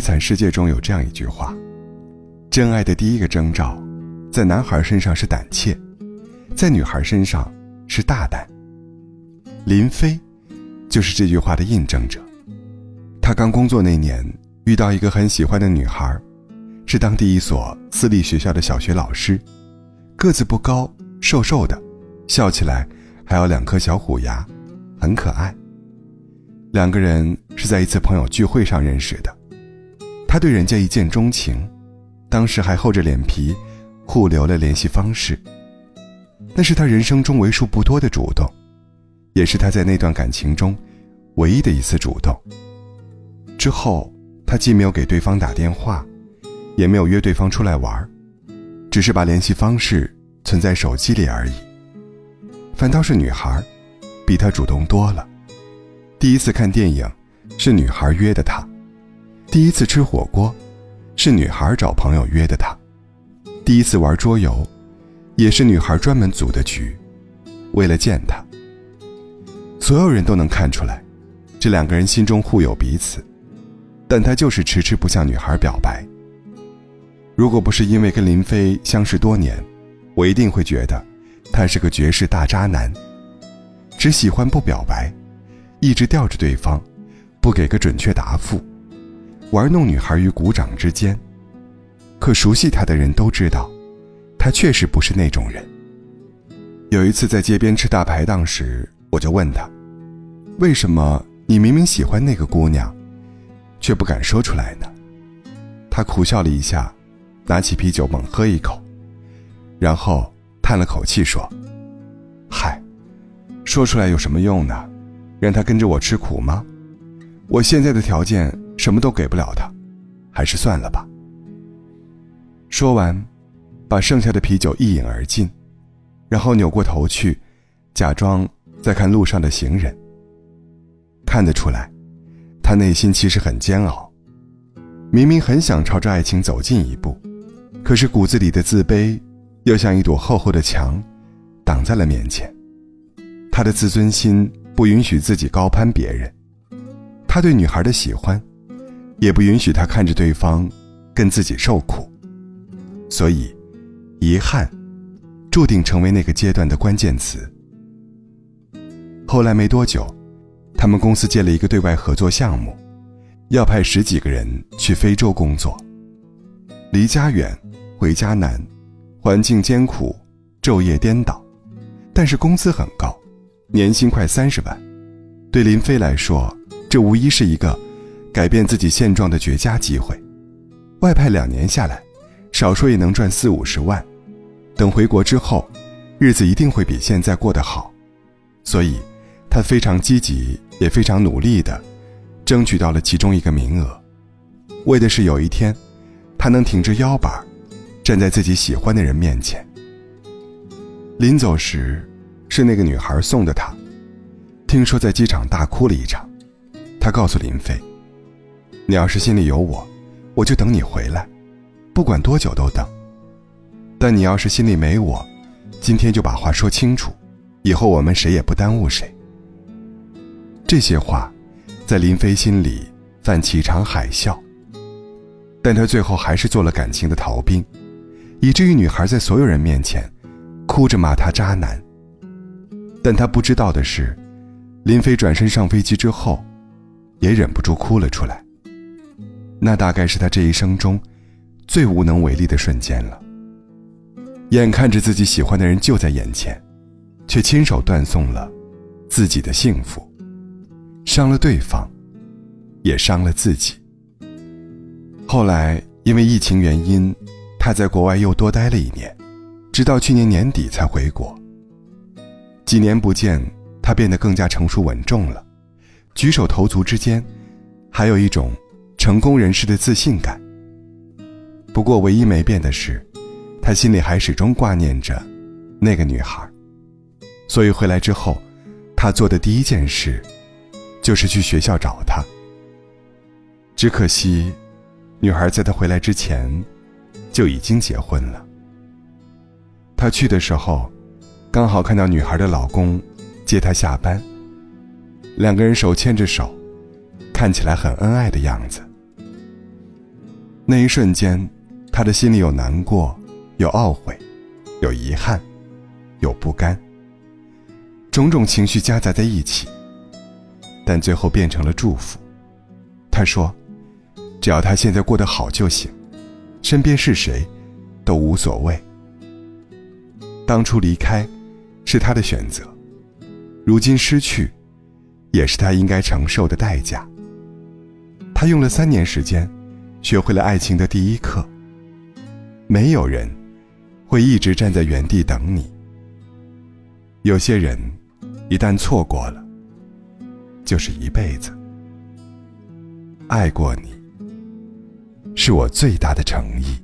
悲惨世界》中有这样一句话：“真爱的第一个征兆，在男孩身上是胆怯，在女孩身上是大胆。”林飞，就是这句话的印证者。他刚工作那年，遇到一个很喜欢的女孩，是当地一所私立学校的小学老师，个子不高，瘦瘦的，笑起来还有两颗小虎牙，很可爱。两个人是在一次朋友聚会上认识的，他对人家一见钟情，当时还厚着脸皮互留了联系方式。那是他人生中为数不多的主动，也是他在那段感情中唯一的一次主动。之后，他既没有给对方打电话，也没有约对方出来玩，只是把联系方式存在手机里而已。反倒是女孩，比他主动多了。第一次看电影，是女孩约的他；第一次吃火锅，是女孩找朋友约的他；第一次玩桌游，也是女孩专门组的局，为了见他。所有人都能看出来，这两个人心中互有彼此。但他就是迟迟不向女孩表白。如果不是因为跟林飞相识多年，我一定会觉得他是个绝世大渣男，只喜欢不表白，一直吊着对方，不给个准确答复，玩弄女孩于股掌之间。可熟悉他的人都知道，他确实不是那种人。有一次在街边吃大排档时，我就问他：“为什么你明明喜欢那个姑娘？”却不敢说出来呢。他苦笑了一下，拿起啤酒猛喝一口，然后叹了口气说：“嗨，说出来有什么用呢？让她跟着我吃苦吗？我现在的条件什么都给不了他，还是算了吧。”说完，把剩下的啤酒一饮而尽，然后扭过头去，假装在看路上的行人。看得出来。他内心其实很煎熬，明明很想朝着爱情走近一步，可是骨子里的自卑，又像一堵厚厚的墙，挡在了面前。他的自尊心不允许自己高攀别人，他对女孩的喜欢，也不允许他看着对方跟自己受苦。所以，遗憾，注定成为那个阶段的关键词。后来没多久。他们公司接了一个对外合作项目，要派十几个人去非洲工作。离家远，回家难，环境艰苦，昼夜颠倒，但是工资很高，年薪快三十万。对林飞来说，这无疑是一个改变自己现状的绝佳机会。外派两年下来，少说也能赚四五十万。等回国之后，日子一定会比现在过得好。所以。他非常积极，也非常努力的，争取到了其中一个名额，为的是有一天，他能挺着腰板，站在自己喜欢的人面前。临走时，是那个女孩送的他，听说在机场大哭了一场。他告诉林飞：“你要是心里有我，我就等你回来，不管多久都等。但你要是心里没我，今天就把话说清楚，以后我们谁也不耽误谁。”这些话，在林飞心里泛起一场海啸。但他最后还是做了感情的逃兵，以至于女孩在所有人面前，哭着骂他渣男。但他不知道的是，林飞转身上飞机之后，也忍不住哭了出来。那大概是他这一生中，最无能为力的瞬间了。眼看着自己喜欢的人就在眼前，却亲手断送了自己的幸福。伤了对方，也伤了自己。后来因为疫情原因，他在国外又多待了一年，直到去年年底才回国。几年不见，他变得更加成熟稳重了，举手投足之间，还有一种成功人士的自信感。不过，唯一没变的是，他心里还始终挂念着那个女孩，所以回来之后，他做的第一件事。就是去学校找她。只可惜，女孩在他回来之前就已经结婚了。他去的时候，刚好看到女孩的老公接她下班，两个人手牵着手，看起来很恩爱的样子。那一瞬间，他的心里有难过，有懊悔，有遗憾，有不甘，种种情绪夹杂在一起，但最后变成了祝福。他说：“只要他现在过得好就行，身边是谁，都无所谓。当初离开，是他的选择，如今失去，也是他应该承受的代价。他用了三年时间。”学会了爱情的第一课。没有人会一直站在原地等你。有些人一旦错过了，就是一辈子。爱过你，是我最大的诚意。